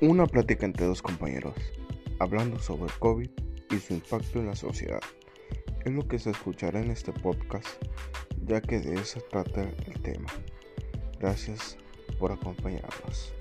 Una plática entre dos compañeros, hablando sobre COVID y su impacto en la sociedad. Es lo que se escuchará en este podcast, ya que de eso trata el tema. Gracias por acompañarnos.